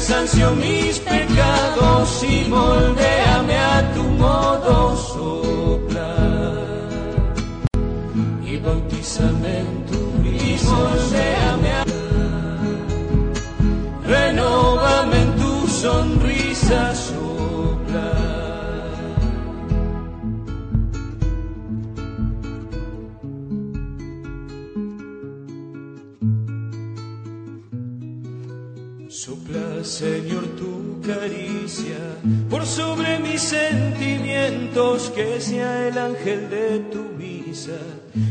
cansancio, mis pecados y moldeame a tu modo. Señor, tu caricia por sobre mis sentimientos, que sea el ángel de tu misa,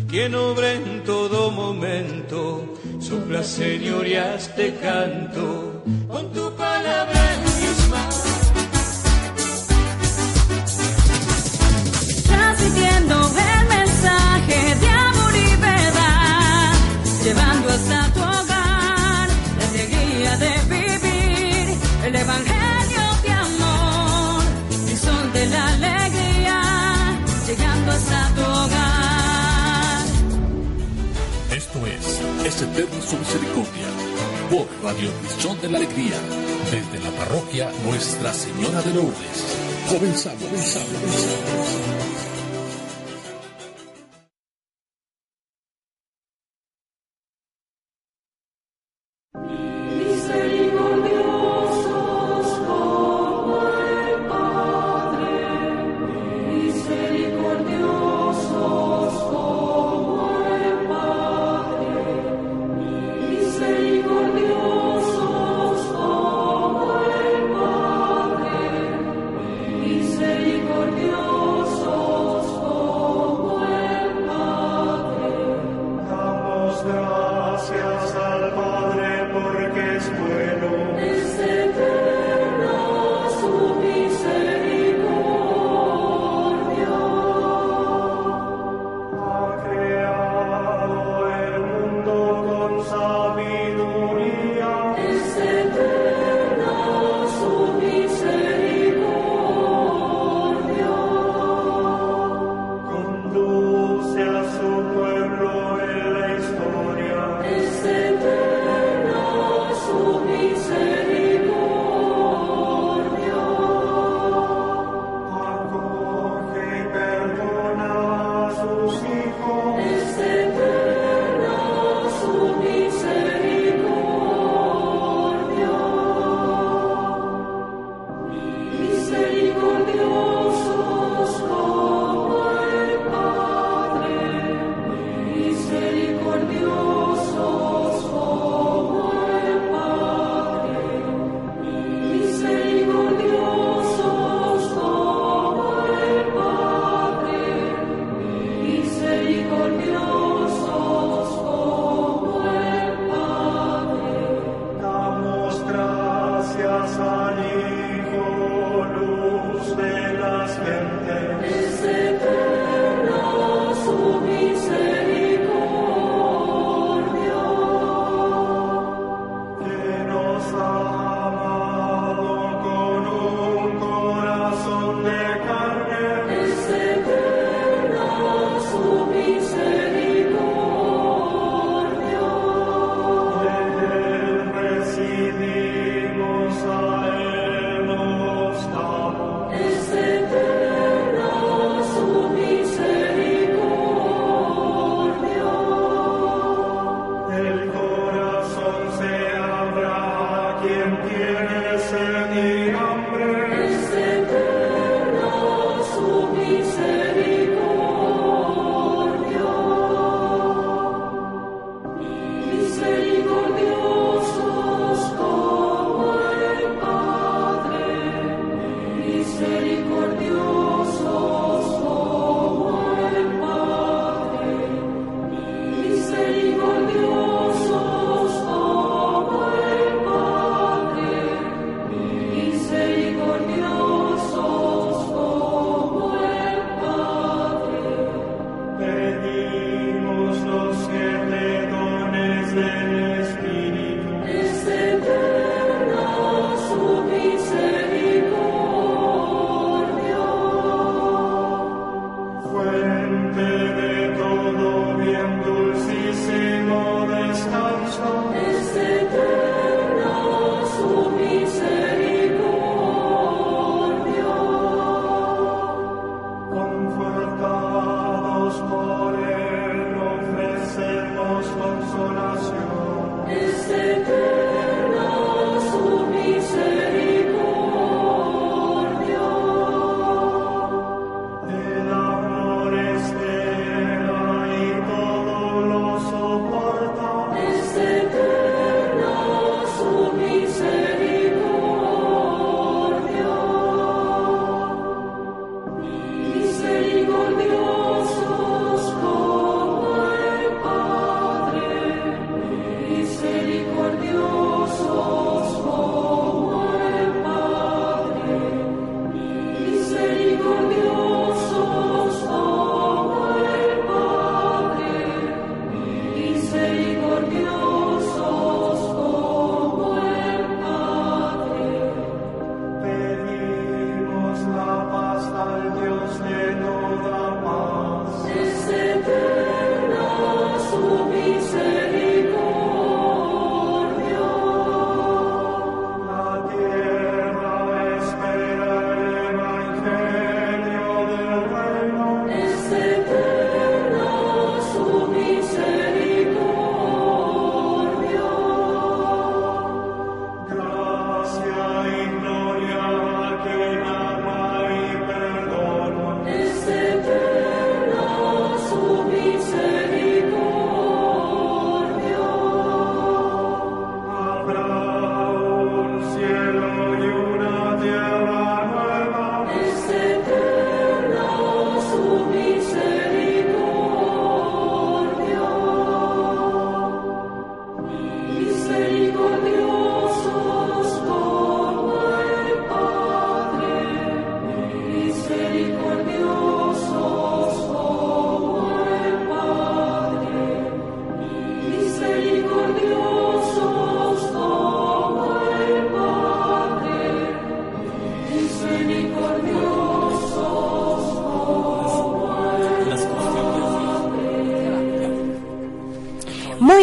quien obra en todo momento. Sopla, Señor, y hazte canto con tu palabra en mis manos. Transmitiendo el mensaje de eterno su misericordia, por Radio Misión de la Alegría, desde la parroquia Nuestra Señora de Lourdes. Comenzamos, comenzamos,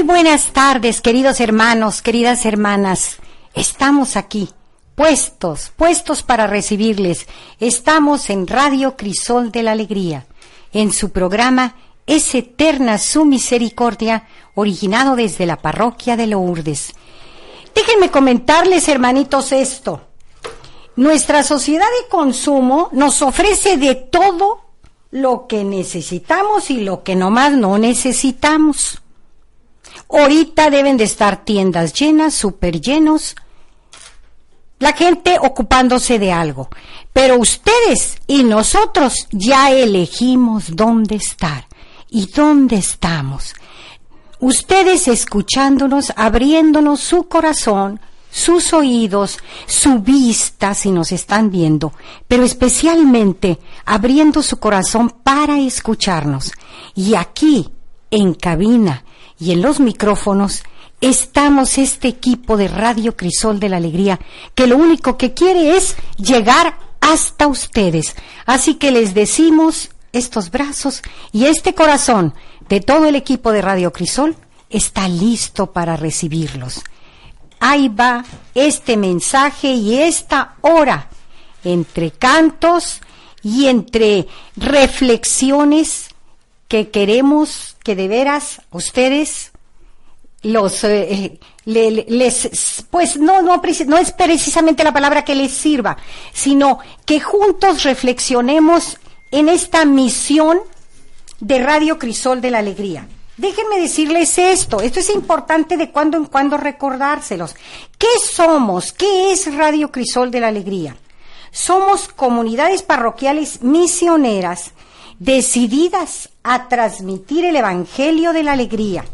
buenas tardes, queridos hermanos, queridas hermanas. Estamos aquí, puestos, puestos para recibirles. Estamos en Radio Crisol de la Alegría, en su programa Es Eterna su Misericordia, originado desde la parroquia de Lourdes. Déjenme comentarles, hermanitos, esto. Nuestra sociedad de consumo nos ofrece de todo lo que necesitamos y lo que nomás no necesitamos. Ahorita deben de estar tiendas llenas, súper llenos, la gente ocupándose de algo. Pero ustedes y nosotros ya elegimos dónde estar y dónde estamos. Ustedes escuchándonos, abriéndonos su corazón, sus oídos, su vista si nos están viendo, pero especialmente abriendo su corazón para escucharnos. Y aquí, en cabina y en los micrófonos, estamos este equipo de Radio Crisol de la Alegría, que lo único que quiere es llegar hasta ustedes. Así que les decimos estos brazos y este corazón de todo el equipo de Radio Crisol está listo para recibirlos ahí va este mensaje y esta hora entre cantos y entre reflexiones que queremos que de veras ustedes los eh, les pues no no no es precisamente la palabra que les sirva sino que juntos reflexionemos en esta misión de Radio Crisol de la Alegría Déjenme decirles esto, esto es importante de cuando en cuando recordárselos. ¿Qué somos? ¿Qué es Radio Crisol de la Alegría? Somos comunidades parroquiales misioneras decididas a transmitir el Evangelio de la Alegría,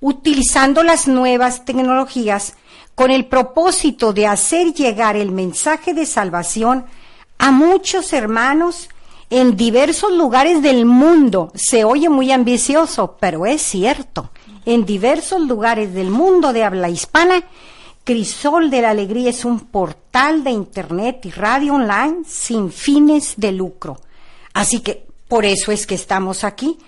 utilizando las nuevas tecnologías con el propósito de hacer llegar el mensaje de salvación a muchos hermanos en diversos lugares del mundo. Se oye muy ambicioso, pero es cierto. En diversos lugares del mundo de habla hispana, Crisol de la Alegría es un portal de Internet y radio online sin fines de lucro. Así que por eso es que estamos aquí,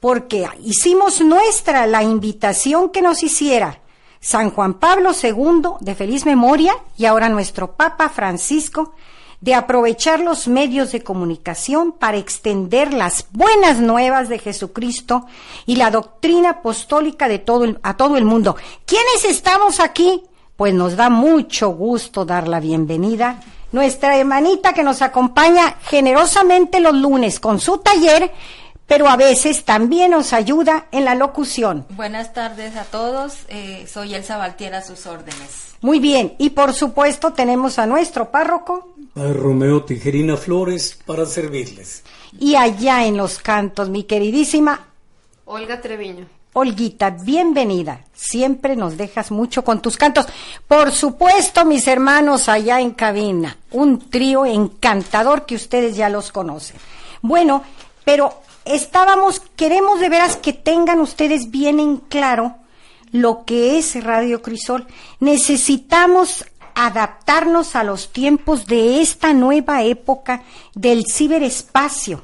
porque hicimos nuestra la invitación que nos hiciera San Juan Pablo II de feliz memoria y ahora nuestro Papa Francisco de aprovechar los medios de comunicación para extender las buenas nuevas de Jesucristo y la doctrina apostólica de todo a todo el mundo. ¿Quiénes estamos aquí? Pues nos da mucho gusto dar la bienvenida. Nuestra hermanita que nos acompaña generosamente los lunes con su taller, pero a veces también nos ayuda en la locución. Buenas tardes a todos, eh, soy Elsa Valtiera a sus órdenes. Muy bien, y por supuesto tenemos a nuestro párroco. A Romeo Tijerina Flores para servirles. Y allá en los cantos, mi queridísima Olga Treviño. Olguita, bienvenida. Siempre nos dejas mucho con tus cantos. Por supuesto, mis hermanos allá en cabina, un trío encantador que ustedes ya los conocen. Bueno, pero estábamos, queremos de veras que tengan ustedes bien en claro lo que es Radio Crisol. Necesitamos adaptarnos a los tiempos de esta nueva época del ciberespacio,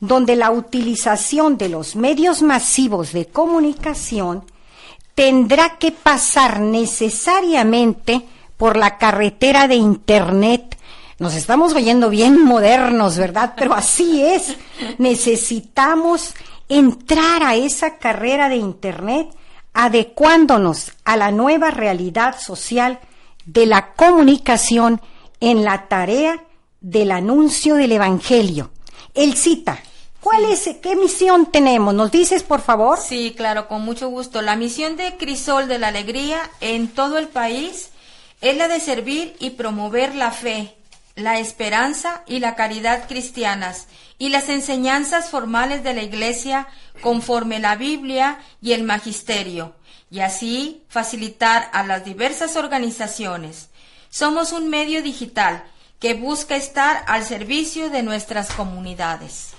donde la utilización de los medios masivos de comunicación tendrá que pasar necesariamente por la carretera de Internet. Nos estamos oyendo bien modernos, ¿verdad? Pero así es. Necesitamos entrar a esa carrera de Internet adecuándonos a la nueva realidad social de la comunicación en la tarea del anuncio del Evangelio. Él cita, ¿cuál es, qué misión tenemos? ¿Nos dices, por favor? Sí, claro, con mucho gusto. La misión de Crisol de la Alegría en todo el país es la de servir y promover la fe, la esperanza y la caridad cristianas y las enseñanzas formales de la Iglesia conforme la Biblia y el Magisterio, y así facilitar a las diversas organizaciones. Somos un medio digital que busca estar al servicio de nuestras comunidades.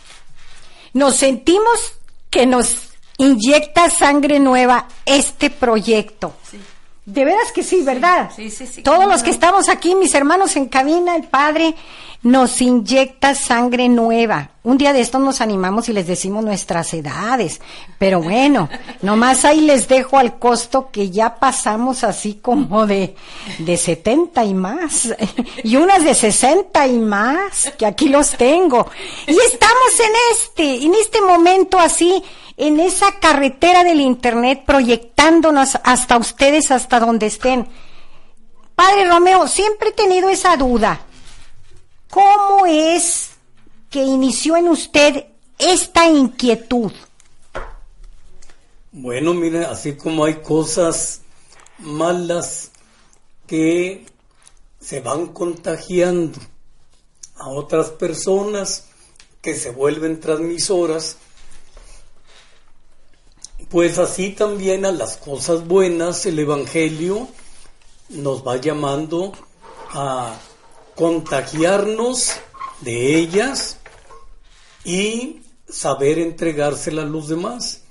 Nos sentimos que nos inyecta sangre nueva este proyecto. De veras que sí, ¿verdad? Sí, sí, sí. Todos los que estamos aquí, mis hermanos en cabina, el padre, nos inyecta sangre nueva. Un día de estos nos animamos y les decimos nuestras edades, pero bueno, nomás ahí les dejo al costo que ya pasamos así como de, de 70 y más, y unas de 60 y más, que aquí los tengo. Y estamos en este, en este momento así, en esa carretera del Internet, proyectándonos hasta ustedes, hasta donde estén. Padre Romeo, siempre he tenido esa duda. ¿Cómo es que inició en usted esta inquietud? Bueno, mire, así como hay cosas malas que se van contagiando a otras personas que se vuelven transmisoras, pues así también a las cosas buenas el Evangelio nos va llamando a contagiarnos de ellas y saber entregársela a los demás.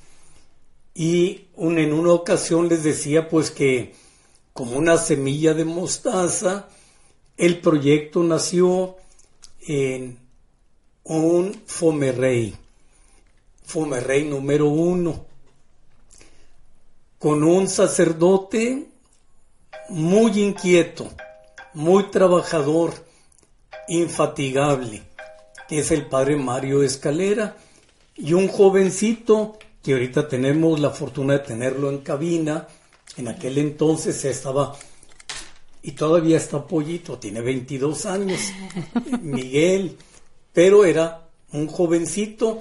Y en una ocasión les decía pues que como una semilla de mostaza, el proyecto nació en un Fomerrey, Fomerrey número uno, con un sacerdote muy inquieto, muy trabajador, infatigable, que es el padre Mario Escalera, y un jovencito que ahorita tenemos la fortuna de tenerlo en cabina, en aquel entonces estaba, y todavía está pollito, tiene 22 años, Miguel, pero era un jovencito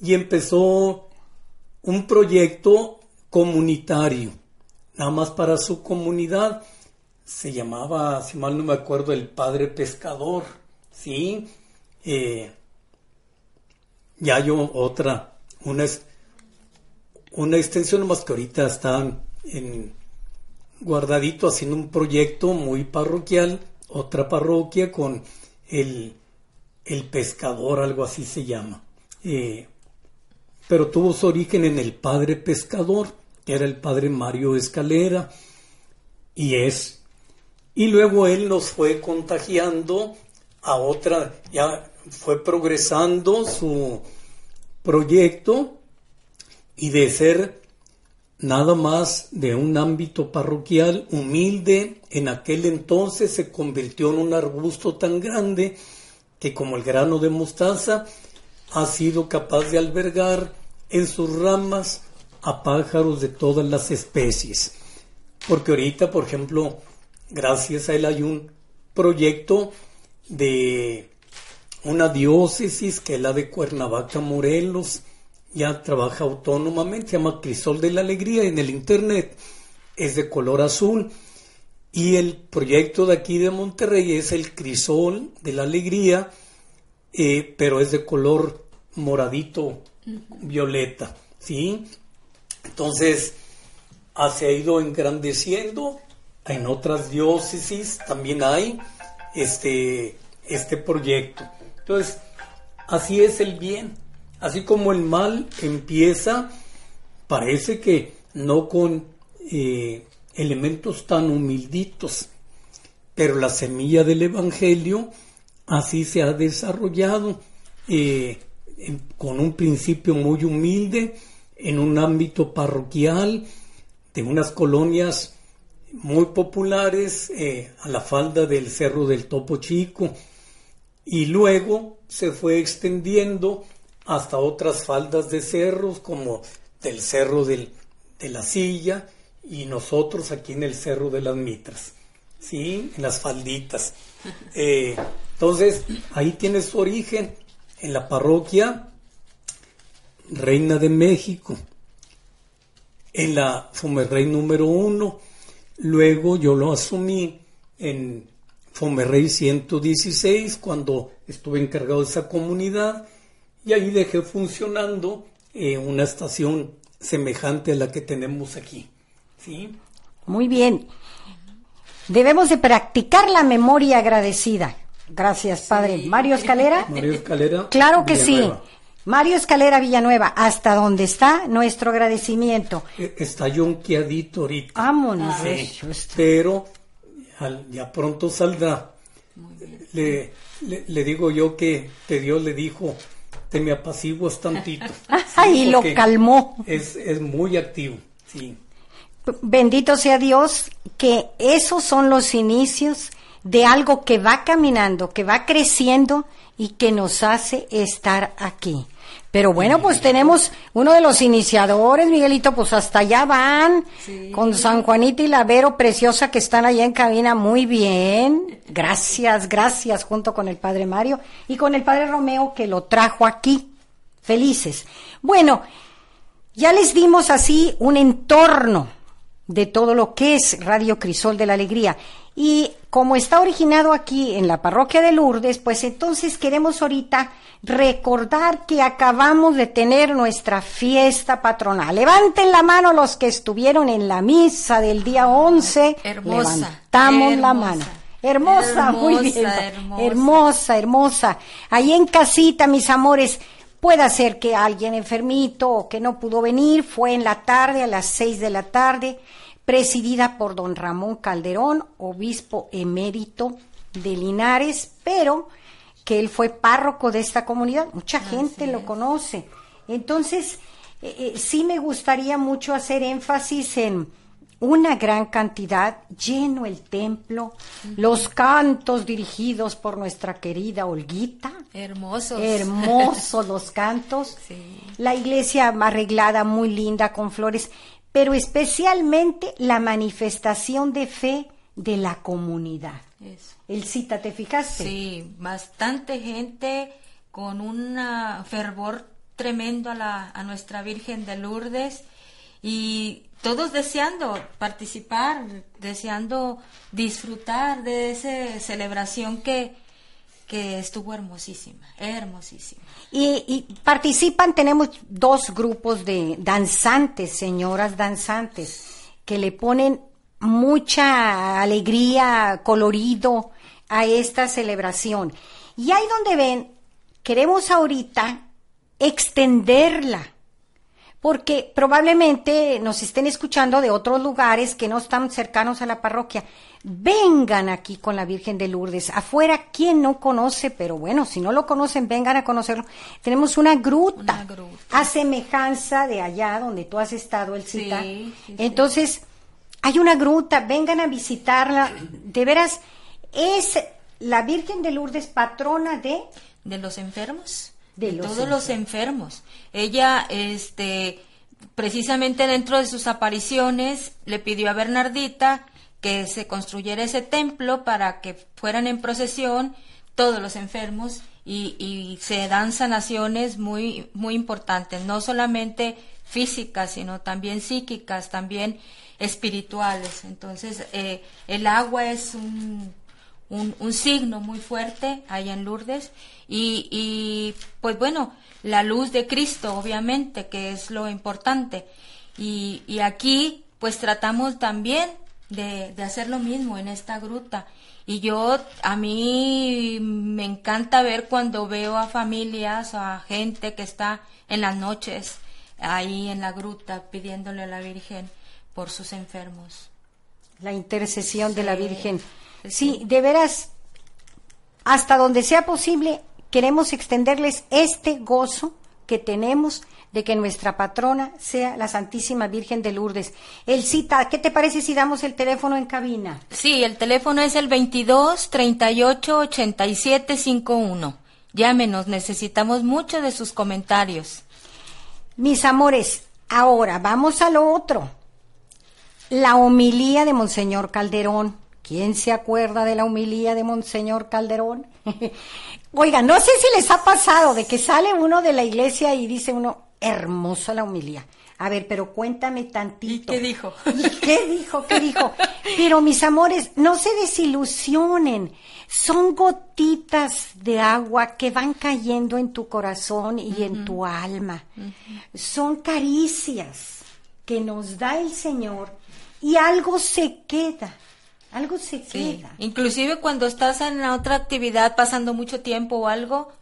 y empezó un proyecto comunitario, nada más para su comunidad, se llamaba, si mal no me acuerdo, el padre pescador, ¿sí? Eh, ya hay otra, una, una extensión más que ahorita están en, guardadito haciendo un proyecto muy parroquial, otra parroquia con el, el pescador, algo así se llama. Eh, pero tuvo su origen en el padre pescador, que era el padre Mario Escalera, y es y luego él nos fue contagiando a otra, ya fue progresando su proyecto y de ser nada más de un ámbito parroquial humilde, en aquel entonces se convirtió en un arbusto tan grande que como el grano de mostaza ha sido capaz de albergar en sus ramas a pájaros de todas las especies. Porque ahorita, por ejemplo, gracias a él hay un proyecto de una diócesis que es la de Cuernavaca, Morelos, ya trabaja autónomamente, se llama Crisol de la Alegría en el Internet, es de color azul. Y el proyecto de aquí de Monterrey es el Crisol de la Alegría, eh, pero es de color moradito, violeta, ¿sí? Entonces, se ha ido engrandeciendo en otras diócesis también hay este, este proyecto. Entonces, así es el bien. Así como el mal empieza, parece que no con eh, elementos tan humilditos, pero la semilla del Evangelio así se ha desarrollado eh, con un principio muy humilde en un ámbito parroquial de unas colonias muy populares eh, a la falda del Cerro del Topo Chico y luego se fue extendiendo hasta otras faldas de cerros como del Cerro de la Silla y nosotros aquí en el Cerro de las Mitras, ¿sí? En las falditas. Eh, entonces, ahí tiene su origen en la parroquia Reina de México, en la Fumerrey número uno, Luego yo lo asumí en Fomerrey 116 cuando estuve encargado de esa comunidad y ahí dejé funcionando eh, una estación semejante a la que tenemos aquí. ¿sí? Muy bien. Debemos de practicar la memoria agradecida. Gracias, padre. Mario Escalera. Mario Escalera. Claro que sí. Mario Escalera Villanueva, hasta donde está nuestro agradecimiento. E, está yonqueadito ahorita. Vámonos. pero ya pronto saldrá. le, le, le digo yo que, que Dios le dijo, te me apaciguas tantito. y lo calmó. Es, es muy activo, sí. Bendito sea Dios que esos son los inicios de algo que va caminando, que va creciendo y que nos hace estar aquí. Pero bueno, pues tenemos uno de los iniciadores, Miguelito, pues hasta allá van, con San Juanito y la Vero preciosa que están allá en cabina, muy bien. Gracias, gracias, junto con el Padre Mario y con el Padre Romeo que lo trajo aquí. Felices. Bueno, ya les dimos así un entorno de todo lo que es Radio Crisol de la Alegría. Y como está originado aquí en la parroquia de Lourdes, pues entonces queremos ahorita recordar que acabamos de tener nuestra fiesta patronal. Levanten la mano los que estuvieron en la misa del día 11. Hermosa, Levantamos la hermosa. mano. Hermosa, muy bien. Hermosa, hermosa. hermosa, hermosa. Ahí en casita, mis amores, puede ser que alguien enfermito o que no pudo venir, fue en la tarde, a las seis de la tarde, presidida por don Ramón Calderón, obispo emérito de Linares, pero que él fue párroco de esta comunidad, mucha gente lo conoce. Entonces, eh, eh, sí me gustaría mucho hacer énfasis en una gran cantidad, lleno el templo, los cantos dirigidos por nuestra querida Olguita, Hermosos. hermosos los cantos, Sí. la iglesia arreglada muy linda con flores, pero especialmente la manifestación de fe de la comunidad. Eso. El cita, ¿te fijaste? Sí, bastante gente con un fervor tremendo a, la, a nuestra Virgen de Lourdes y todos deseando participar, deseando disfrutar de esa celebración que, que estuvo hermosísima, hermosísima. Y, participan, tenemos dos grupos de danzantes, señoras danzantes, que le ponen mucha alegría, colorido a esta celebración. Y ahí donde ven, queremos ahorita extenderla, porque probablemente nos estén escuchando de otros lugares que no están cercanos a la parroquia. Vengan aquí con la Virgen de Lourdes. Afuera, ¿quién no conoce? Pero bueno, si no lo conocen, vengan a conocerlo. Tenemos una gruta, Una gruta. a semejanza de allá donde tú has estado, el cita. sí, sí. Entonces, hay una gruta, vengan a visitarla. De veras, es la Virgen de Lourdes patrona de... de los enfermos De de, los todos los enfermos. ella este precisamente dentro de sus apariciones le pidió a Bernardita que se construyera ese templo para que fueran en procesión todos los enfermos y, y se dan sanaciones muy muy importantes no solamente físicas sino también psíquicas también espirituales. Entonces eh, el agua es un un, un signo muy fuerte allá en Lourdes y, y, pues bueno, la luz de Cristo obviamente que es lo importante y, y aquí pues tratamos también de, de hacer lo mismo en esta gruta y yo a mí me encanta ver cuando veo a familias a gente que está en las noches ahí en la gruta pidiéndole a la Virgen por sus enfermos. la intercesión de la Virgen. Sí. De veras, hasta donde sea posible, queremos extenderles este gozo que tenemos de que nuestra patrona sea la Santísima Virgen de Lourdes. El cita, ¿qué te parece si damos el teléfono en cabina? Sí, el teléfono es el 22 38 87 51. Llámenos, necesitamos mucho de sus comentarios. Mis amores, ahora vamos a lo otro. La homilía de Monseñor Calderón. ¿Quién se acuerda de la homilía de Monseñor Calderón? Oiga, no sé si les ha pasado de que sale uno de la iglesia y dice uno, hermosa la homilía. A ver, pero cuéntame tantito. ¿Y qué dijo? ¿Y qué dijo? ¿Qué dijo? Pero mis amores, no se desilusionen. Son gotitas de agua que van cayendo en tu corazón y en tu alma. Son caricias que nos da el Señor y algo se queda. Algo se Sí. queda. Inclusive cuando estás en otra actividad pasando mucho tiempo o algo,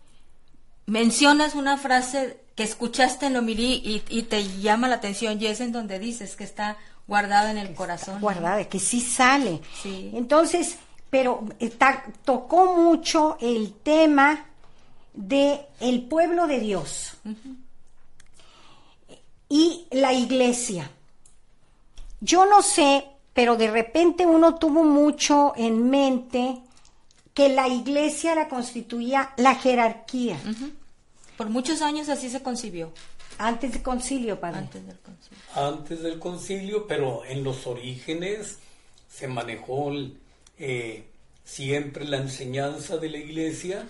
mencionas una frase que escuchaste en lo y, y te llama la atención y es en donde dices que está guardada en el corazón. guardada, que sí sale. Sí. Entonces, pero tocó mucho el tema de el pueblo de Dios y la iglesia. Yo no sé, pero de repente uno tuvo mucho en mente que la iglesia la constituía la jerarquía Por muchos años así se concibió. antes del concilio, padre. Antes del concilio. antes del concilio, pero en los orígenes se manejó eh, siempre la enseñanza de la iglesia,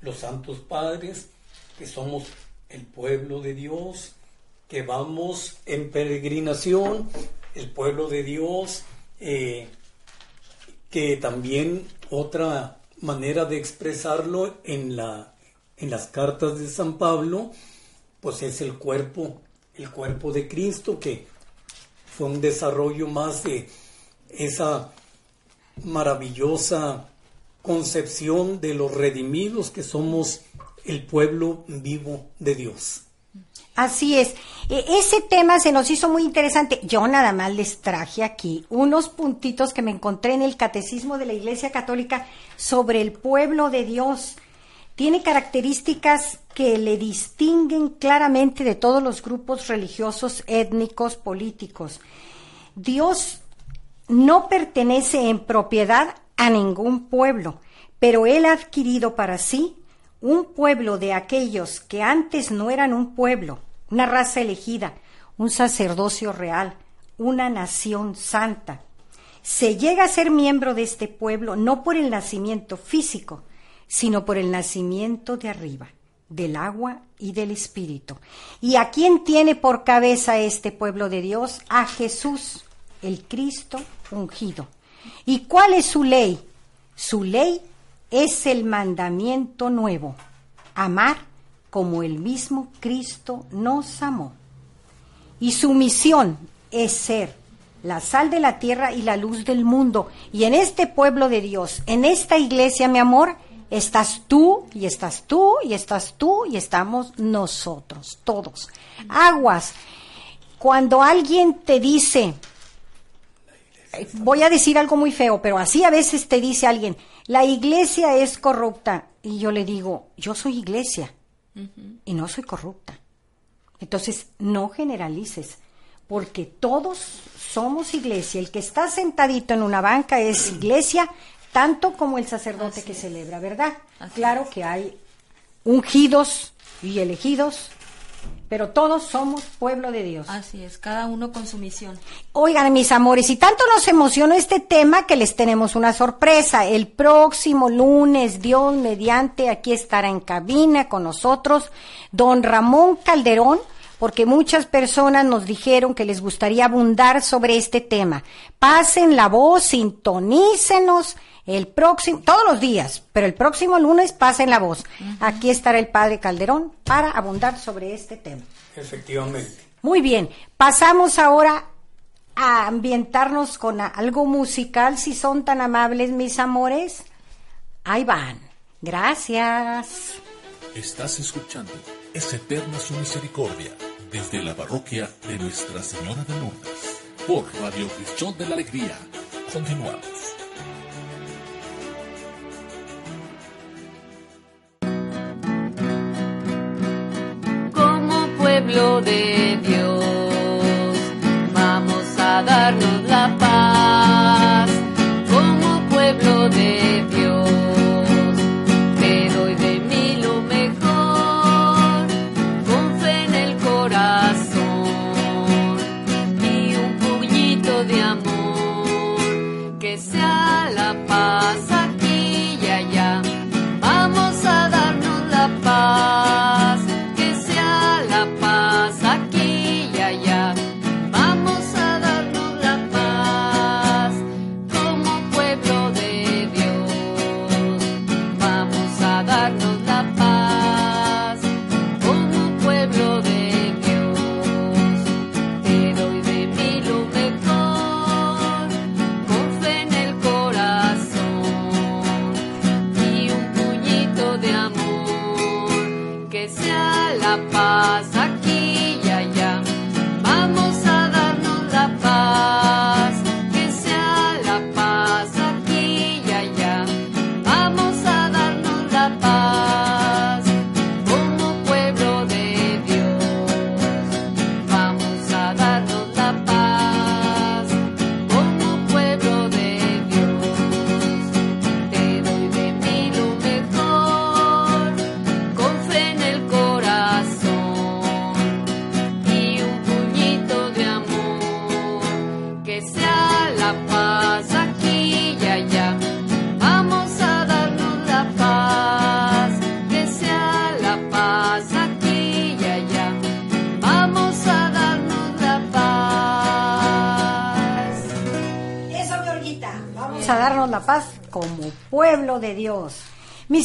los santos padres, que somos el pueblo de Dios, que vamos en peregrinación, el pueblo de Dios, eh, que también otra manera de expresarlo en, la, en las cartas de San Pablo, pues es el cuerpo, el cuerpo de Cristo, que fue un desarrollo más de esa maravillosa concepción de los redimidos que somos el pueblo vivo de Dios. Así es. E- Ese tema se nos hizo muy interesante. Yo nada más les traje aquí unos puntitos que me encontré en el Catecismo de la Iglesia Católica sobre el pueblo de Dios. Tiene características que le distinguen claramente de todos los grupos religiosos, étnicos, políticos. Dios no pertenece en propiedad a ningún pueblo, pero Él ha adquirido para sí un pueblo de aquellos que antes no eran un pueblo, una raza elegida, un sacerdocio real, una nación santa. Se llega a ser miembro de este pueblo no por el nacimiento físico, sino por el nacimiento de arriba, del agua y del espíritu. ¿Y a quién tiene por cabeza este pueblo de Dios? A Jesús, el Cristo ungido. ¿Y cuál es su ley? Su ley es el mandamiento nuevo, amar como el mismo Cristo nos amó. Y su misión es ser la sal de la tierra y la luz del mundo. Y en este pueblo de Dios, en esta iglesia, mi amor, estás tú y estás tú y estás tú y estamos nosotros, todos. Aguas. Cuando alguien te dice, eh, voy a decir algo muy feo, pero así a veces te dice alguien, la iglesia es corrupta. Y yo le digo, yo soy iglesia y no soy corrupta. Entonces, no generalices, porque todos somos iglesia. El que está sentadito en una banca es iglesia, tanto como el sacerdote que celebra, ¿verdad? claro que hay ungidos y elegidos, pero todos somos pueblo de Dios. Así es, cada uno con su misión. Oigan, mis amores, y tanto nos emocionó este tema que les tenemos una sorpresa. El próximo lunes, Dios mediante, aquí estará en cabina con nosotros don Ramón Calderón, porque muchas personas nos dijeron que les gustaría abundar sobre este tema. Pasen la voz, sintonícenos el próximo, todos los días, pero el próximo lunes pasen la voz. Aquí estará el padre Calderón para abundar sobre este tema. Efectivamente. Muy bien, pasamos ahora a ambientarnos con algo musical, si son tan amables, mis amores. Ahí van. Gracias. Estás escuchando Es Eterna su Misericordia desde la parroquia de Nuestra Señora de Lourdes por Radio Cristión de la Alegría. Continuamos. Pueblo de Dios. Vamos a darnos la paz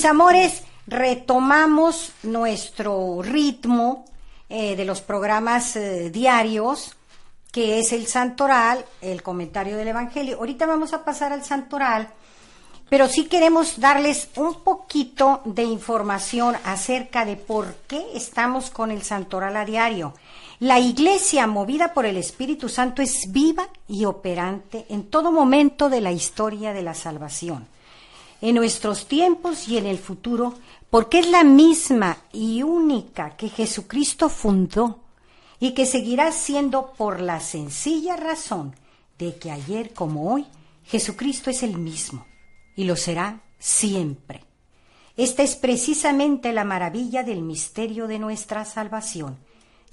Amores, retomamos nuestro ritmo eh, de los programas eh, diarios, que es el santoral, el comentario del Evangelio. Ahorita vamos a pasar al santoral, pero sí queremos darles un poquito de información acerca de por qué estamos con el santoral a diario. La iglesia movida por el Espíritu Santo es viva y operante en todo momento de la historia de la salvación, en nuestros tiempos y en el futuro, porque es la misma y única que Jesucristo fundó y que seguirá siendo por la sencilla razón de que ayer como hoy Jesucristo es el mismo y lo será siempre. Esta es precisamente la maravilla del misterio de nuestra salvación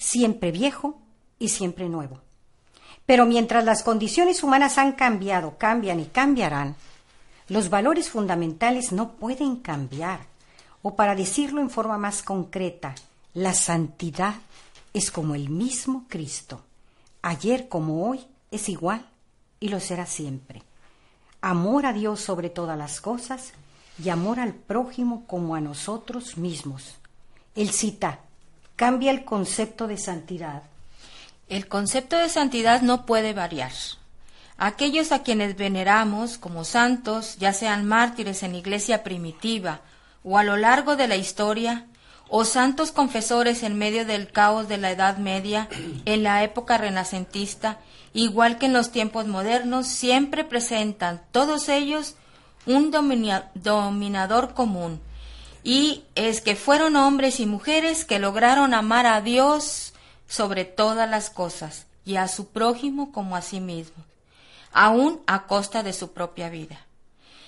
siempre viejo y siempre nuevo. Pero mientras las condiciones humanas han cambiado, cambian y cambiarán, los valores fundamentales no pueden cambiar. O para decirlo en forma más concreta, la santidad es como el mismo Cristo. Ayer como hoy es igual y lo será siempre. Amor a Dios sobre todas las cosas y amor al prójimo como a nosotros mismos. Él cita cambia el concepto de santidad? El concepto de santidad no puede variar. Aquellos a quienes veneramos como santos, ya sean mártires en iglesia primitiva o a lo largo de la historia, o santos confesores en medio del caos de la Edad Media, en la época renacentista, igual que en los tiempos modernos, siempre presentan todos ellos un dominador común, y es que fueron hombres y mujeres que lograron amar a Dios sobre todas las cosas y a su prójimo como a sí mismo, aun a costa de su propia vida.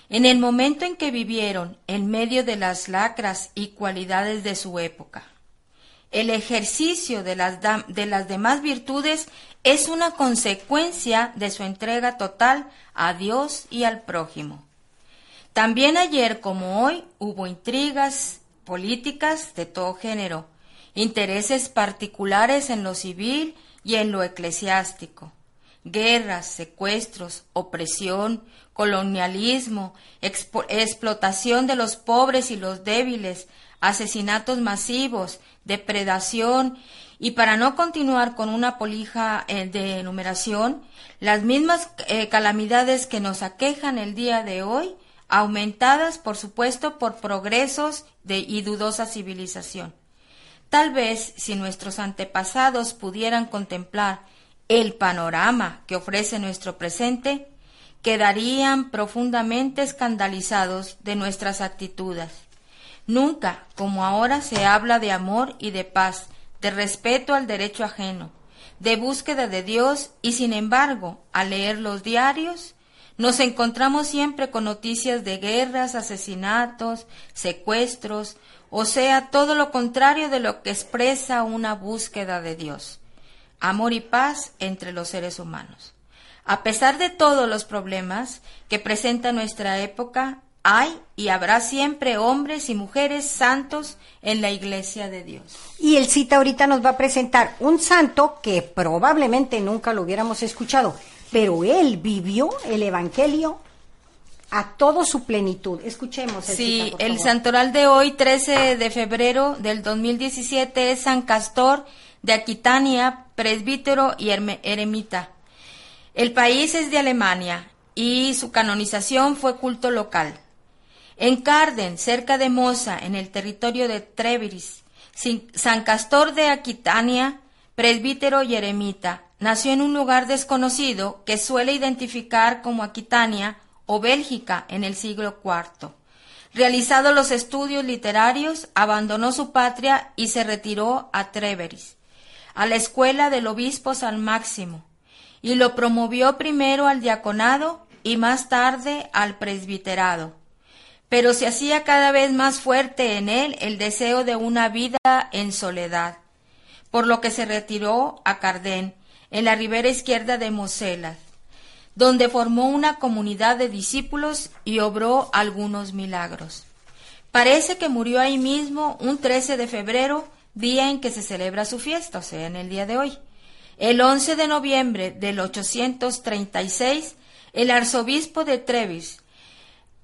En el momento en que vivieron en medio de las lacras y cualidades de su época, el ejercicio de las, de las demás virtudes es una consecuencia de su entrega total a Dios y al prójimo. También ayer como hoy hubo intrigas políticas de todo género, intereses particulares en lo civil y en lo eclesiástico, guerras, secuestros, opresión, colonialismo, explotación de los pobres y los débiles, asesinatos masivos, depredación y para no continuar con una polija eh, de enumeración, las mismas eh, calamidades que nos aquejan el día de hoy aumentadas, por supuesto, por progresos de, y dudosa civilización. Tal vez si nuestros antepasados pudieran contemplar el panorama que ofrece nuestro presente, quedarían profundamente escandalizados de nuestras actitudes. Nunca, como ahora, se habla de amor y de paz, de respeto al derecho ajeno, de búsqueda de Dios y, sin embargo, al leer los diarios, nos encontramos siempre con noticias de guerras, asesinatos, secuestros, o sea, todo lo contrario de lo que expresa una búsqueda de Dios. Amor y paz entre los seres humanos. A pesar de todos los problemas que presenta nuestra época, hay y habrá siempre hombres y mujeres santos en la iglesia de Dios. Y el cita ahorita nos va a presentar un santo que probablemente nunca lo hubiéramos escuchado pero él vivió el Evangelio a toda su plenitud. Escuchemos. El sí, el santoral de hoy, 13 de febrero del 2017, es San Castor de Aquitania, presbítero y eremita. El país es de Alemania y su canonización fue culto local. En Carden, cerca de Mosa, en el territorio de Treviris, San Castor de Aquitania, presbítero y eremita, nació en un lugar desconocido que suele identificar como Aquitania o Bélgica en el siglo IV. Realizados los estudios literarios, abandonó su patria y se retiró a Treveris, a la escuela del obispo San Máximo, y lo promovió primero al diaconado y más tarde al presbiterado. Pero se hacía cada vez más fuerte en él el deseo de una vida en soledad, por lo que se retiró a Cardén, en la ribera izquierda de Mosela, donde formó una comunidad de discípulos y obró algunos milagros. Parece que murió ahí mismo un 13 de febrero, día en que se celebra su fiesta, o sea, en el día de hoy. El 11 de noviembre del 836, el arzobispo de Trevis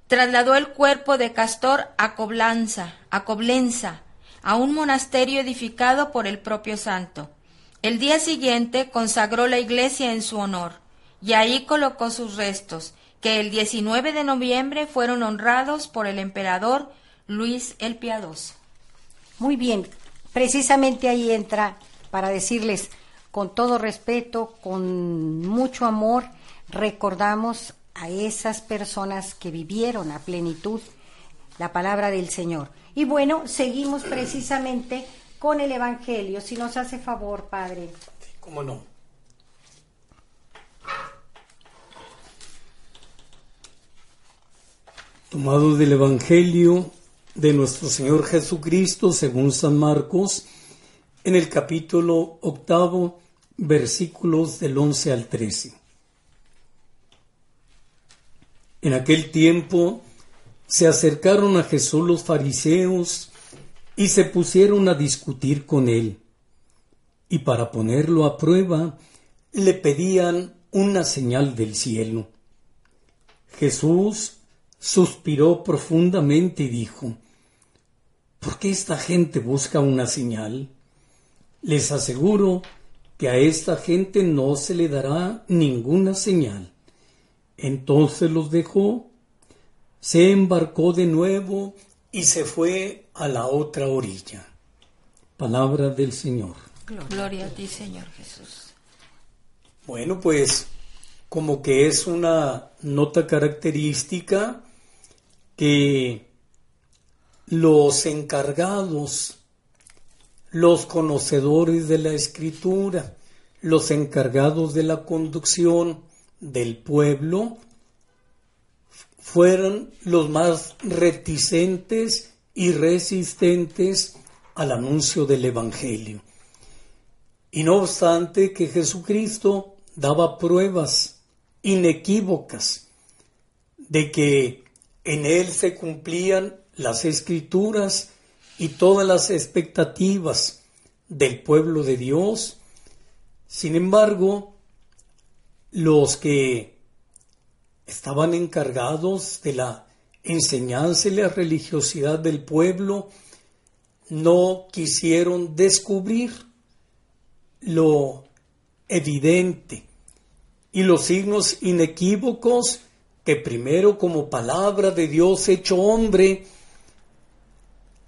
trasladó el cuerpo de Castor a Coblanza, a Coblenza, a un monasterio edificado por el propio santo. El día siguiente consagró la iglesia en su honor, y ahí colocó sus restos, que el 19 de noviembre fueron honrados por el emperador Luis el Piadoso. Muy bien, precisamente ahí entra para decirles con todo respeto, con mucho amor, recordamos a esas personas que vivieron a plenitud la palabra del Señor. Y bueno, seguimos precisamente con el Evangelio, si nos hace favor, Padre. ¿Cómo no? Tomado del Evangelio de nuestro Señor Jesucristo según San Marcos, en el capítulo octavo, versículos del 11 al 13. En aquel tiempo se acercaron a Jesús los fariseos y se pusieron a discutir con él. Y para ponerlo a prueba, le pedían una señal del cielo. Jesús suspiró profundamente y dijo, ¿Por qué esta gente busca una señal? Les aseguro que a esta gente no se le dará ninguna señal. Entonces los dejó, se embarcó de nuevo y se fue a la otra orilla. Palabra del Señor. Gloria a ti, Señor Jesús. Bueno, pues como que es una nota característica que los encargados, los conocedores de la escritura, los encargados de la conducción del pueblo, fueron los más reticentes y resistentes al anuncio del Evangelio. Y no obstante que Jesucristo daba pruebas inequívocas de que en él se cumplían las escrituras y todas las expectativas del pueblo de Dios. Sin embargo, los que estaban encargados de la enseñanza y la religiosidad del pueblo no quisieron descubrir lo evidente y los signos inequívocos que primero como palabra de Dios hecho hombre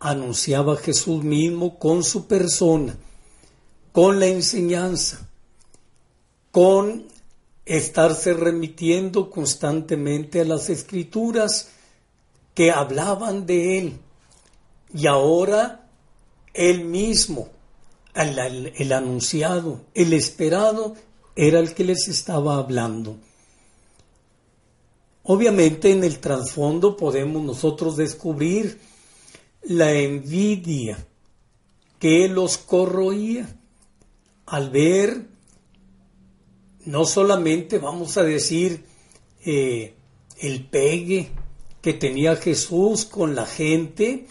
anunciaba Jesús mismo con su persona, con la enseñanza, con estarse remitiendo constantemente a las escrituras que hablaban de él. Y ahora él mismo, el, el, anunciado, el esperado, era el que les estaba hablando. Obviamente en el trasfondo podemos nosotros descubrir la envidia que los corroía al ver no solamente vamos a decir eh, el pegue que tenía Jesús con la gente,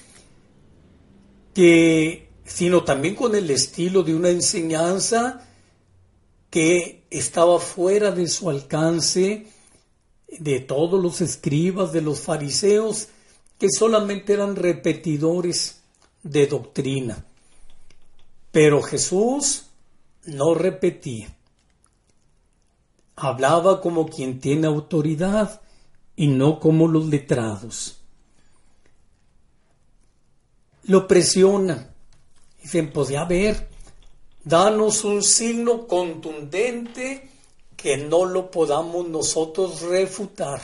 que, sino también con el estilo de una enseñanza que estaba fuera de su alcance de todos los escribas, de los fariseos, que solamente eran repetidores de doctrina. Pero Jesús no repetía. Hablaba como quien tiene autoridad y no como los letrados. Lo presiona. Dicen, pues ya ver, danos un signo contundente que no lo podamos nosotros refutar.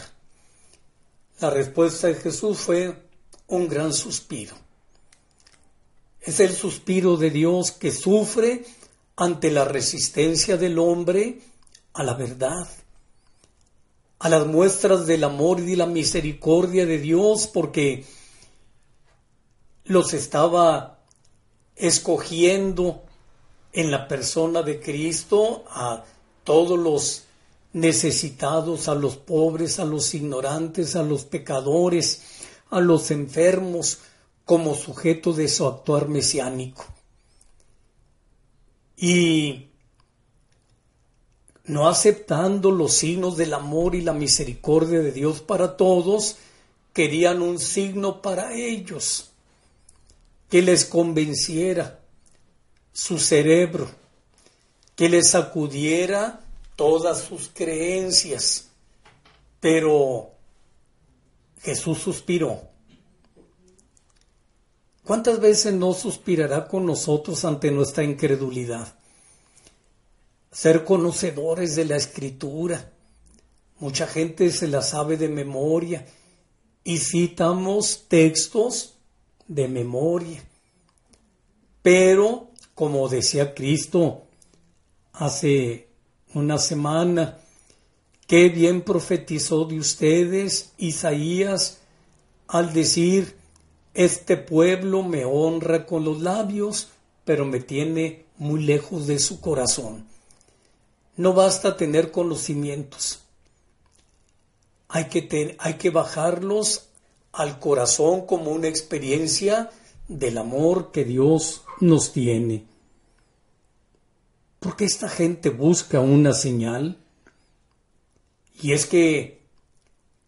La respuesta de Jesús fue un gran suspiro. Es el suspiro de Dios que sufre ante la resistencia del hombre a la verdad, a las muestras del amor y de la misericordia de Dios, porque los estaba escogiendo en la persona de Cristo a todos los necesitados, a los pobres, a los ignorantes, a los pecadores, a los enfermos, como sujeto de su actuar mesiánico. Y no aceptando los signos del amor y la misericordia de Dios para todos, querían un signo para ellos que les convenciera su cerebro, que les sacudiera todas sus creencias. Pero Jesús suspiró. ¿Cuántas veces no suspirará con nosotros ante nuestra incredulidad? Ser conocedores de la escritura. Mucha gente se la sabe de memoria y citamos textos de memoria. Pero, como decía Cristo hace una semana, qué bien profetizó de ustedes Isaías al decir, este pueblo me honra con los labios, pero me tiene muy lejos de su corazón. No basta tener conocimientos. Hay que, hay que bajarlos al corazón como una experiencia del amor que Dios nos tiene. Porque esta gente busca una señal. Y es que,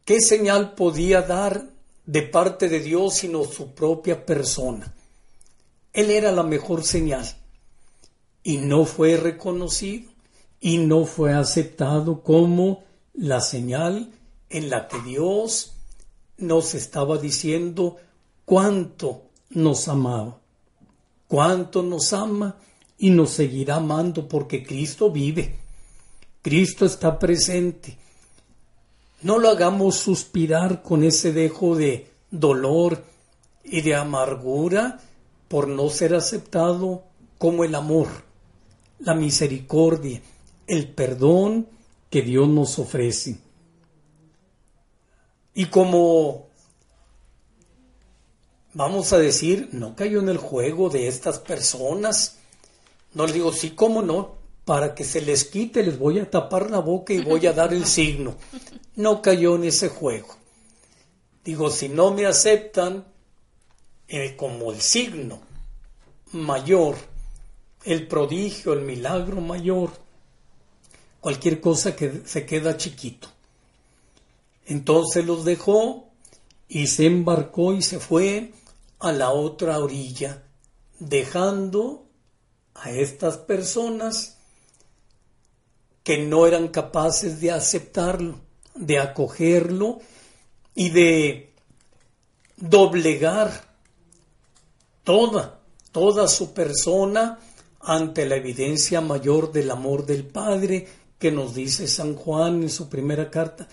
¿qué señal podía dar de parte de Dios sino su propia persona? Él era la mejor señal. Y no fue reconocido y no fue aceptado como la señal en la que Dios nos estaba diciendo cuánto nos amaba, cuánto nos ama y nos seguirá amando porque Cristo vive, Cristo está presente. No lo hagamos suspirar con ese dejo de dolor y de amargura por no ser aceptado como el amor, la misericordia, el perdón que Dios nos ofrece. Y como vamos a decir, no cayó en el juego de estas personas, no les digo, sí, cómo no, para que se les quite les voy a tapar la boca y voy a dar el signo. No cayó en ese juego. Digo, si no me aceptan eh, como el signo mayor, el prodigio, el milagro mayor, cualquier cosa que se queda chiquito. Entonces los dejó y se embarcó y se fue a la otra orilla, dejando a estas personas que no eran capaces de aceptarlo, de acogerlo y de doblegar toda, toda su persona ante la evidencia mayor del amor del Padre que nos dice San Juan en su primera carta,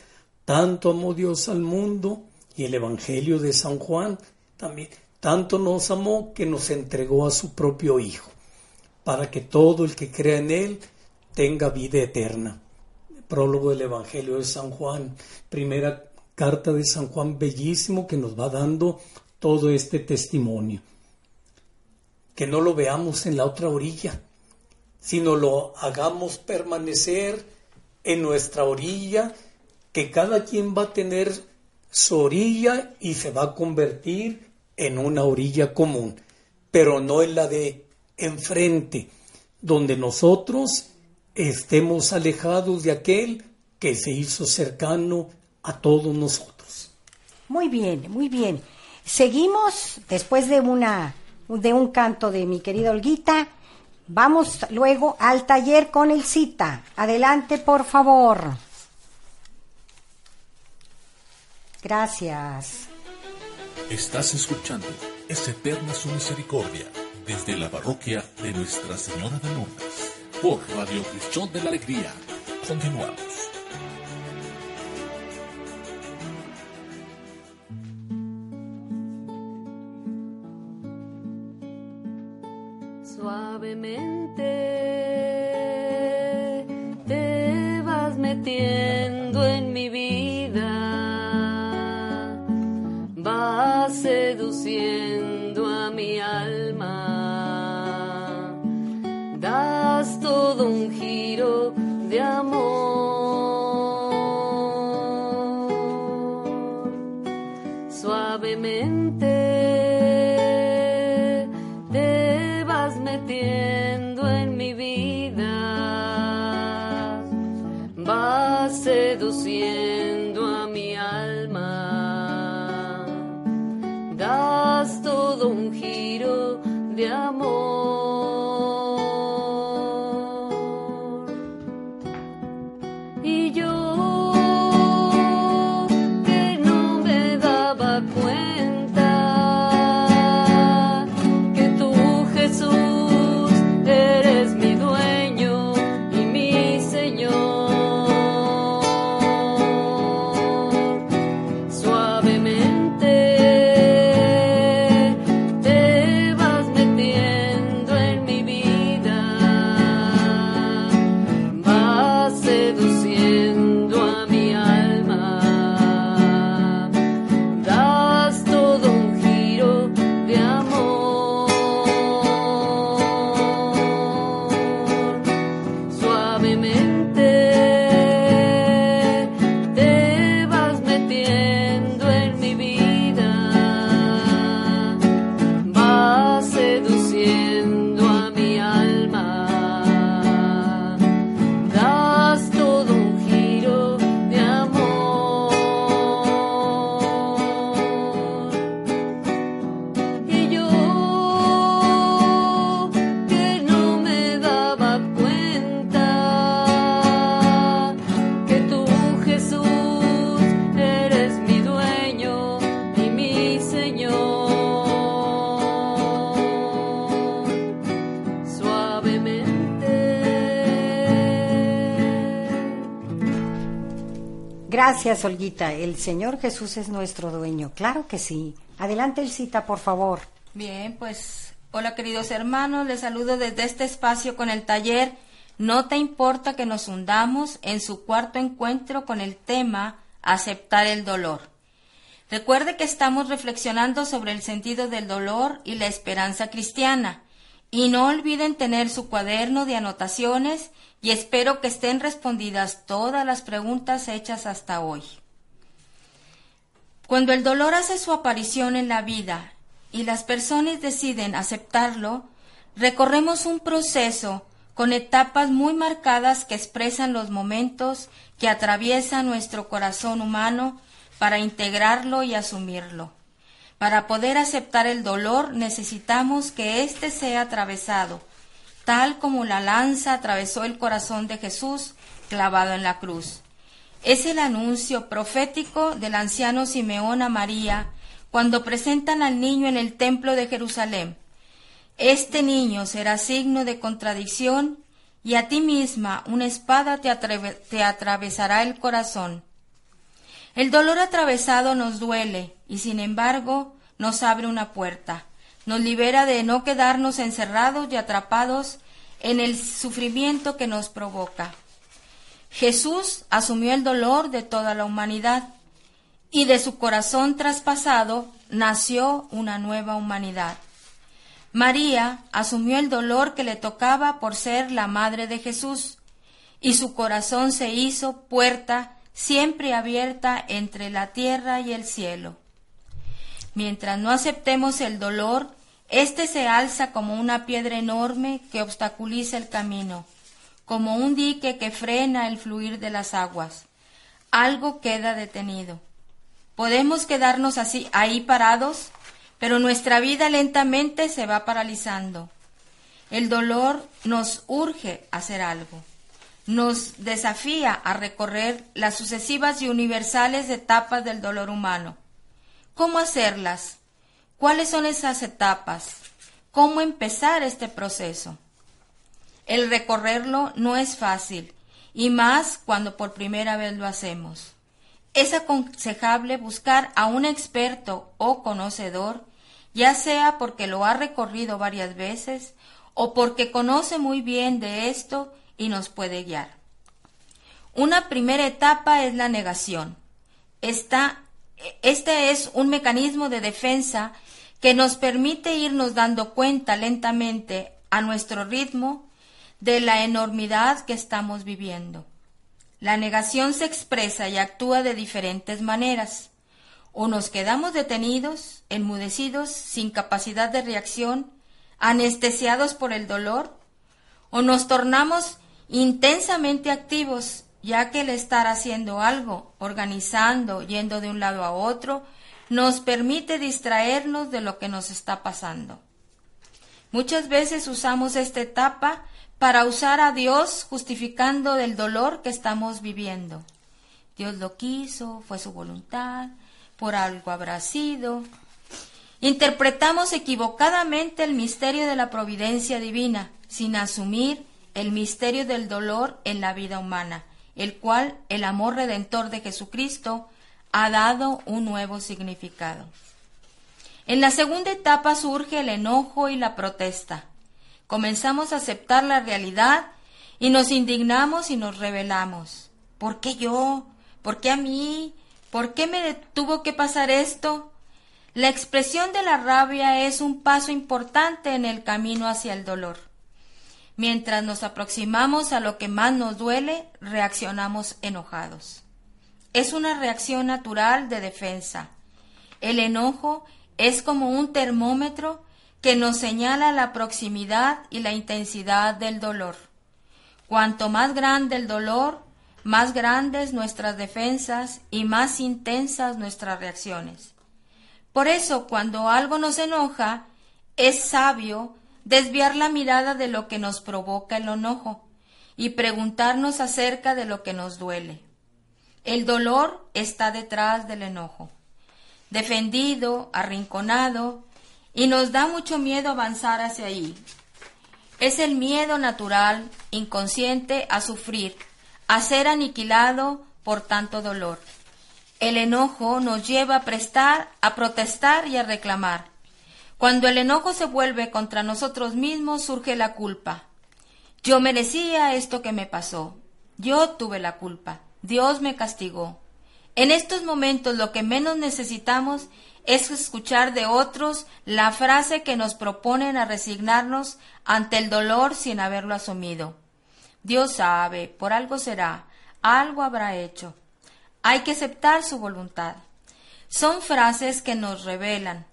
tanto amó Dios al mundo y el Evangelio de San Juan también, tanto nos amó que nos entregó a su propio Hijo, para que todo el que crea en Él tenga vida eterna. Prólogo del Evangelio de San Juan, primera carta de San Juan bellísimo que nos va dando todo este testimonio. Que no lo veamos en la otra orilla, sino lo hagamos permanecer en nuestra orilla que cada quien va a tener su orilla y se va a convertir en una orilla común, pero no en la de enfrente, donde nosotros estemos alejados de aquel que se hizo cercano a todos nosotros. Muy bien, muy bien. Seguimos después de una de un canto de mi querida Olguita. Vamos luego al taller con el cita. Adelante, por favor. Gracias. Estás escuchando Es Eterna Su Misericordia desde la parroquia de Nuestra Señora de Lourdes por Radio Cristión de la Alegría. Continuamos. Suavemente te vas metiendo en mi vida, vas seduciendo a mi alma, das todo un giro de amor. Suavemente te vas metiendo en mi vida, vas seduciendo a mi alma, das todo un giro de amor. Gracias. El Señor Jesús es nuestro dueño. Claro que sí. Adelante, el cita, por favor. Bien, pues hola queridos hermanos, les saludo desde este espacio con el taller No te importa que nos hundamos en su cuarto encuentro con el tema Aceptar el dolor. Recuerde que estamos reflexionando sobre el sentido del dolor y la esperanza cristiana. Y no olviden tener su cuaderno de anotaciones y espero que estén respondidas todas las preguntas hechas hasta hoy. Cuando el dolor hace su aparición en la vida y las personas deciden aceptarlo, recorremos un proceso con etapas muy marcadas que expresan los momentos que atraviesa nuestro corazón humano para integrarlo y asumirlo. Para poder aceptar el dolor necesitamos que éste sea atravesado, tal como la lanza atravesó el corazón de Jesús clavado en la cruz. Es el anuncio profético del anciano Simeón a María cuando presentan al niño en el templo de Jerusalén. Este niño será signo de contradicción y a ti misma una espada te, te, atravesará el corazón. El dolor atravesado nos duele y sin embargo nos abre una puerta, nos libera de no quedarnos encerrados y atrapados en el sufrimiento que nos provoca. Jesús asumió el dolor de toda la humanidad y de su corazón traspasado nació una nueva humanidad. María asumió el dolor que le tocaba por ser la madre de Jesús, y su corazón se hizo puerta siempre abierta entre la tierra y el cielo. Mientras no aceptemos el dolor, éste se alza como una piedra enorme que obstaculiza el camino, como un dique que frena el fluir de las aguas. Algo queda detenido. Podemos quedarnos así ahí parados, pero nuestra vida lentamente se va paralizando. El dolor nos urge a hacer algo. Nos desafía a recorrer las sucesivas y universales etapas del dolor humano. ¿Cómo hacerlas? ¿Cuáles son esas etapas? ¿Cómo empezar este proceso? El recorrerlo no es fácil, y más cuando por primera vez lo hacemos es aconsejable buscar a un experto o conocedor, ya sea porque lo ha recorrido varias veces o porque conoce muy bien de esto y nos puede guiar. Una primera etapa es la negación. Esta, este es un mecanismo de defensa que nos permite irnos dando cuenta lentamente a nuestro ritmo de la enormidad que estamos viviendo. La negación se expresa y actúa de diferentes maneras. O nos quedamos detenidos, enmudecidos, sin capacidad de reacción, anestesiados por el dolor, o nos tornamos intensamente activos, ya que el estar haciendo algo, organizando, yendo de un lado a otro, nos permite distraernos de lo que nos está pasando. Muchas veces usamos esta etapa para usar a Dios justificando del dolor que estamos viviendo. Dios lo quiso, fue su voluntad, por algo habrá sido. Interpretamos equivocadamente el misterio de la providencia divina, sin asumir el misterio del dolor en la vida humana, el cual el amor redentor de Jesucristo ha dado un nuevo significado. En la segunda etapa surge el enojo y la protesta comenzamos a aceptar la realidad y nos indignamos y nos rebelamos. ¿Por qué yo? ¿Por qué a mí? ¿Por qué me tuvo que pasar esto? La expresión de la rabia es un paso importante en el camino hacia el dolor. Mientras nos aproximamos a lo que más nos duele, reaccionamos enojados. Es una reacción natural de defensa. El enojo es como un termómetro que nos señala la proximidad y la intensidad del dolor. Cuanto más grande el dolor, más grandes nuestras defensas y más intensas nuestras reacciones. Por eso, cuando algo nos enoja, es sabio desviar la mirada de lo que nos provoca el enojo y preguntarnos acerca de lo que nos duele. El dolor está detrás del enojo. Defendido, arrinconado, y nos da mucho miedo avanzar hacia ahí. Es el miedo natural, inconsciente, a sufrir, a ser aniquilado por tanto dolor. El enojo nos lleva a prestar, a protestar y a reclamar. Cuando el enojo se vuelve contra nosotros mismos, surge la culpa. Yo merecía esto que me pasó. Yo tuve la culpa. Dios me castigó. En estos momentos lo que menos necesitamos es escuchar de otros la frase que nos proponen a resignarnos ante el dolor sin haberlo asumido. Dios sabe, por algo será, algo habrá hecho. Hay que aceptar su voluntad. Son frases que nos revelan.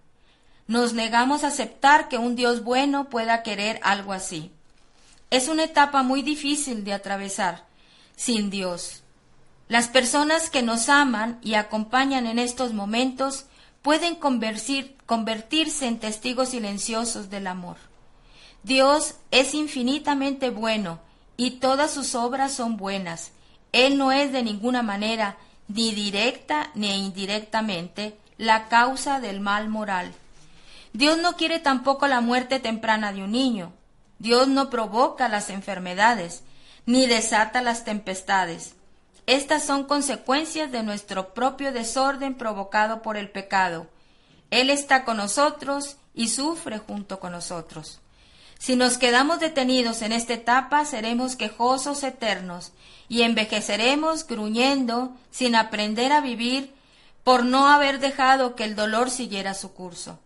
Nos negamos a aceptar que un Dios bueno pueda querer algo así. Es una etapa muy difícil de atravesar sin Dios. Las personas que nos aman y acompañan en estos momentos pueden convertirse en testigos silenciosos del amor. Dios es infinitamente bueno y todas sus obras son buenas. Él no es de ninguna manera ni directa ni indirectamente la causa del mal moral. Dios no quiere tampoco la muerte temprana de un niño. Dios no provoca las enfermedades, ni desata las tempestades. Estas son consecuencias de nuestro propio desorden provocado por el pecado. Él está con nosotros y sufre junto con nosotros. Si nos quedamos detenidos en esta etapa, seremos quejosos eternos y envejeceremos gruñendo sin aprender a vivir por no haber dejado que el dolor siguiera su curso.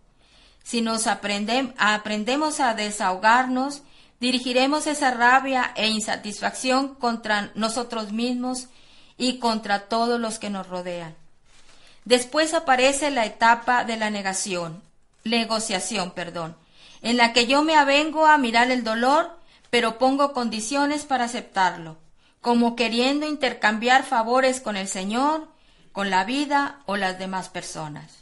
Si nos aprendemos a desahogarnos, dirigiremos esa rabia e insatisfacción contra nosotros mismos y contra todos los que nos rodean. Después aparece la etapa de la negación, negociación, perdón, en la que yo me avengo a mirar el dolor, pero pongo condiciones para aceptarlo, como queriendo intercambiar favores con el Señor, con la vida o las demás personas.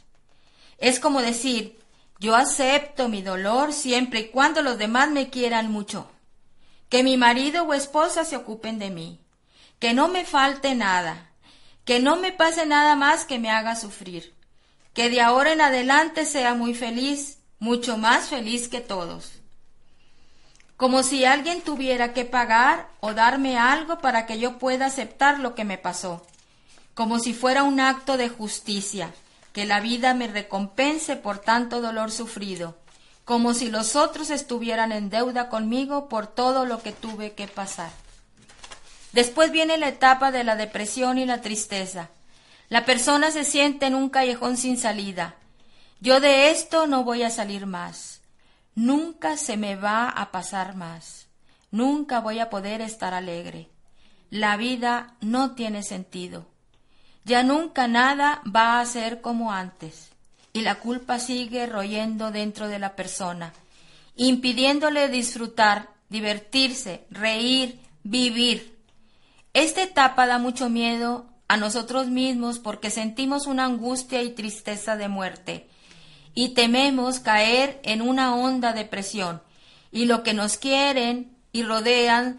Es como decir, yo acepto mi dolor siempre y cuando los demás me quieran mucho, que mi marido o esposa se ocupen de mí, que no me falte nada, que no me pase nada más que me haga sufrir, que de ahora en adelante sea muy feliz mucho más feliz que todos. Como si alguien tuviera que pagar o darme algo para que yo pueda aceptar lo que me pasó. Como si fuera un acto de justicia, que la vida me recompense por tanto dolor sufrido. Como si los otros estuvieran en deuda conmigo por todo lo que tuve que pasar. Después viene la etapa de la depresión y la tristeza. La persona se siente en un callejón sin salida, yo de esto no voy a salir más. Nunca se me va a pasar más. Nunca voy a poder estar alegre. La vida no tiene sentido. Ya nunca nada va a ser como antes. Y la culpa sigue royendo dentro de la persona, impidiéndole disfrutar, divertirse, reír, vivir. Esta etapa da mucho miedo a nosotros mismos porque sentimos una angustia y tristeza de muerte y tememos caer en una honda depresión. Y lo que nos quieren y rodean,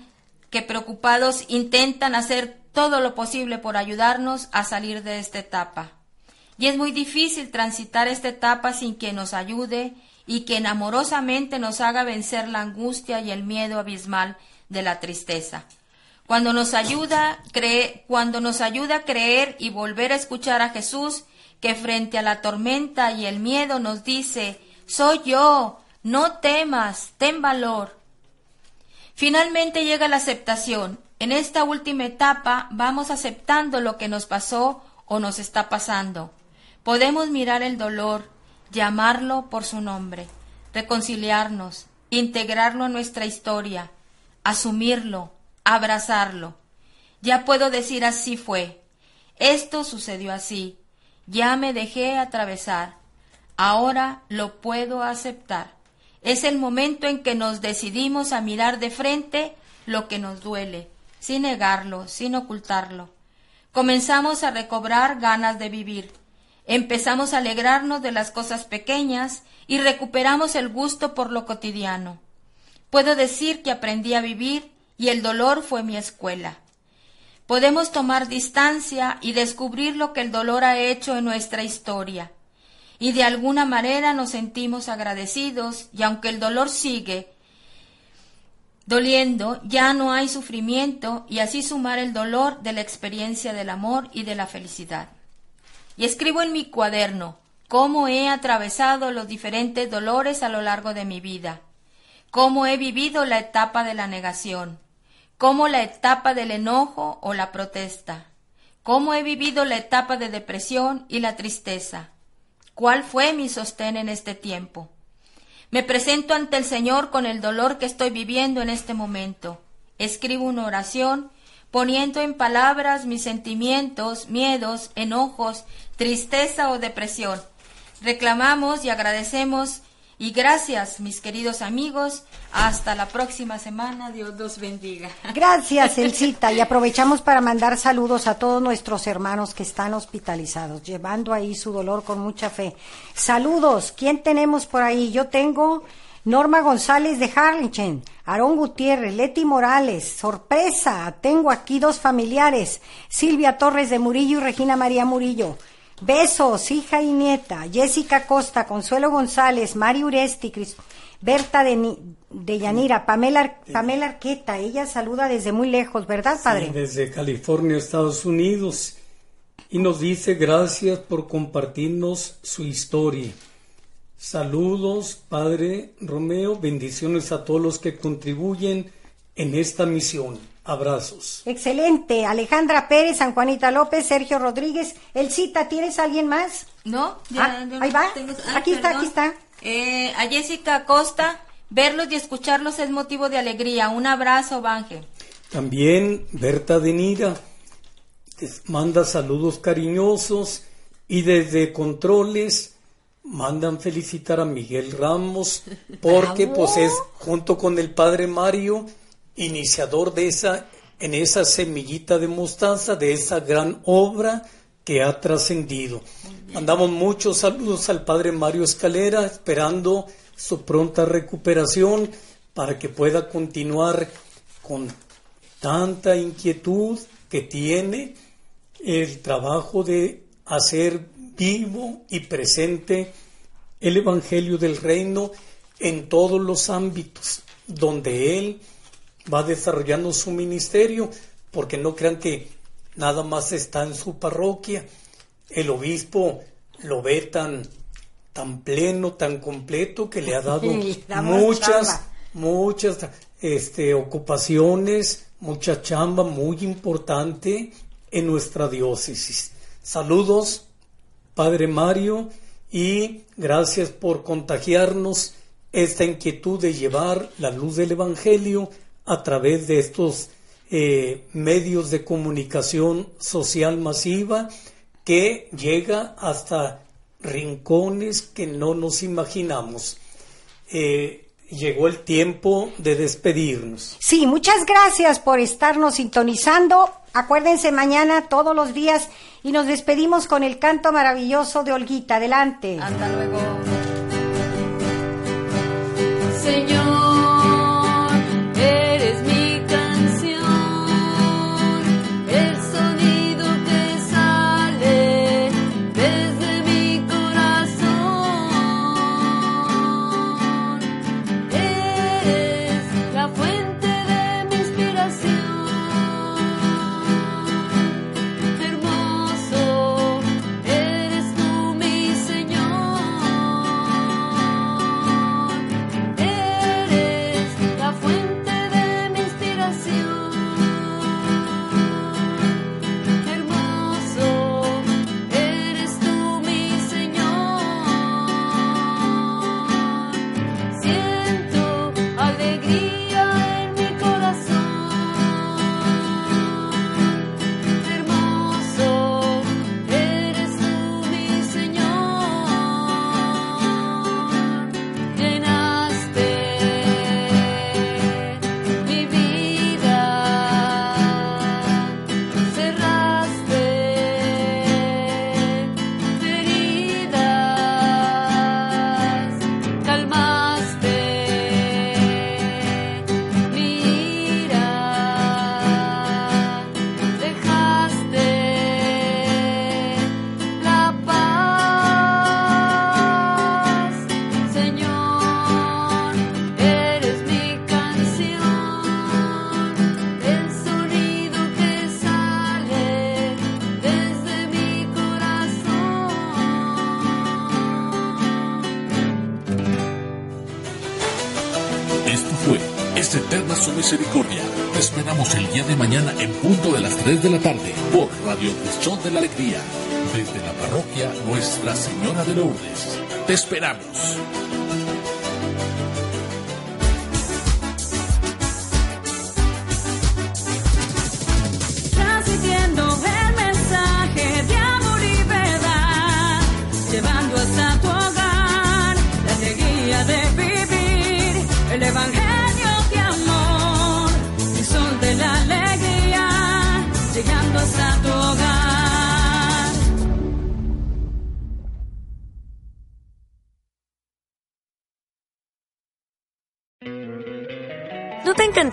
que preocupados intentan hacer todo lo posible por ayudarnos a salir de esta etapa. Y es muy difícil transitar esta etapa sin que nos ayude y quien amorosamente nos haga vencer la angustia y el miedo abismal de la tristeza. Cuando nos ayuda, cree, cuando nos ayuda a creer y volver a escuchar a Jesús que frente a la tormenta y el miedo nos dice, soy yo, no temas, ten valor. Finalmente llega la aceptación. En esta última etapa vamos aceptando lo que nos pasó o nos está pasando. Podemos mirar el dolor, llamarlo por su nombre, reconciliarnos, integrarlo a nuestra historia, asumirlo, abrazarlo. Ya puedo decir así fue. Esto sucedió así. Ya me dejé atravesar. Ahora lo puedo aceptar. Es el momento en que nos decidimos a mirar de frente lo que nos duele, sin negarlo, sin ocultarlo. Comenzamos a recobrar ganas de vivir. Empezamos a alegrarnos de las cosas pequeñas y recuperamos el gusto por lo cotidiano. Puedo decir que aprendí a vivir y el dolor fue mi escuela podemos tomar distancia y descubrir lo que el dolor ha hecho en nuestra historia. Y de alguna manera nos sentimos agradecidos y aunque el dolor sigue, Doliendo, ya no hay sufrimiento y así sumar el dolor de la experiencia del amor y de la felicidad. Y escribo en mi cuaderno cómo he atravesado los diferentes dolores a lo largo de mi vida, cómo he vivido la etapa de la negación, cómo la etapa del enojo o la protesta, cómo he vivido la etapa de depresión y la tristeza, cuál fue mi sostén en este tiempo. Me presento ante el Señor con el dolor que estoy viviendo en este momento. Escribo una oración poniendo en palabras mis sentimientos, miedos, enojos, tristeza o depresión. Reclamamos y agradecemos y gracias, mis queridos amigos. Hasta la próxima semana. Dios los bendiga. Gracias, Elcita. Y aprovechamos para mandar saludos a todos nuestros hermanos que están hospitalizados, llevando ahí su dolor con mucha fe. Saludos. ¿Quién tenemos por ahí? Yo tengo Norma González de Harlingen, Aarón Gutiérrez, Leti Morales. Sorpresa. Tengo aquí dos familiares. Silvia Torres de Murillo y Regina María Murillo. Besos, hija y nieta. Jessica Costa, Consuelo González, Mari Uresti, Berta de, de Yanira, Pamela, Pamela Arqueta. Ella saluda desde muy lejos, ¿verdad, padre? Sí, desde California, Estados Unidos. Y nos dice gracias por compartirnos su historia. Saludos, Padre Romeo. Bendiciones a todos los que contribuyen en esta misión. Abrazos. Excelente. Alejandra Pérez, San Juanita López, Sergio Rodríguez. El cita, ¿tienes alguien más? No, ya, ah, ahí va. Ah, aquí está, aquí está. Eh, a Jessica Costa, verlos y escucharlos es motivo de alegría. Un abrazo, Banje. También Berta Denira manda saludos cariñosos y desde controles mandan felicitar a Miguel Ramos porque pues es junto con el padre Mario iniciador de esa, en esa semillita de mostaza, de esa gran obra que ha trascendido. Mandamos muchos saludos al Padre Mario Escalera, esperando su pronta recuperación para que pueda continuar con tanta inquietud que tiene el trabajo de hacer vivo y presente el Evangelio del Reino en todos los ámbitos donde Él va desarrollando su ministerio, porque no crean que nada más está en su parroquia. El obispo lo ve tan, tan pleno, tan completo, que le ha dado muchas, muchas este, ocupaciones, mucha chamba muy importante en nuestra diócesis. Saludos, Padre Mario, y gracias por contagiarnos esta inquietud de llevar la luz del Evangelio a través de estos eh, medios de comunicación social masiva que llega hasta rincones que no nos imaginamos. Eh, llegó el tiempo de despedirnos. Sí, muchas gracias por estarnos sintonizando. Acuérdense mañana todos los días y nos despedimos con el canto maravilloso de Olguita. Adelante. Hasta luego. Señor. 3 de la tarde por Radio Cristian de la Alegría. Desde la parroquia Nuestra Señora de Lourdes. Te esperamos.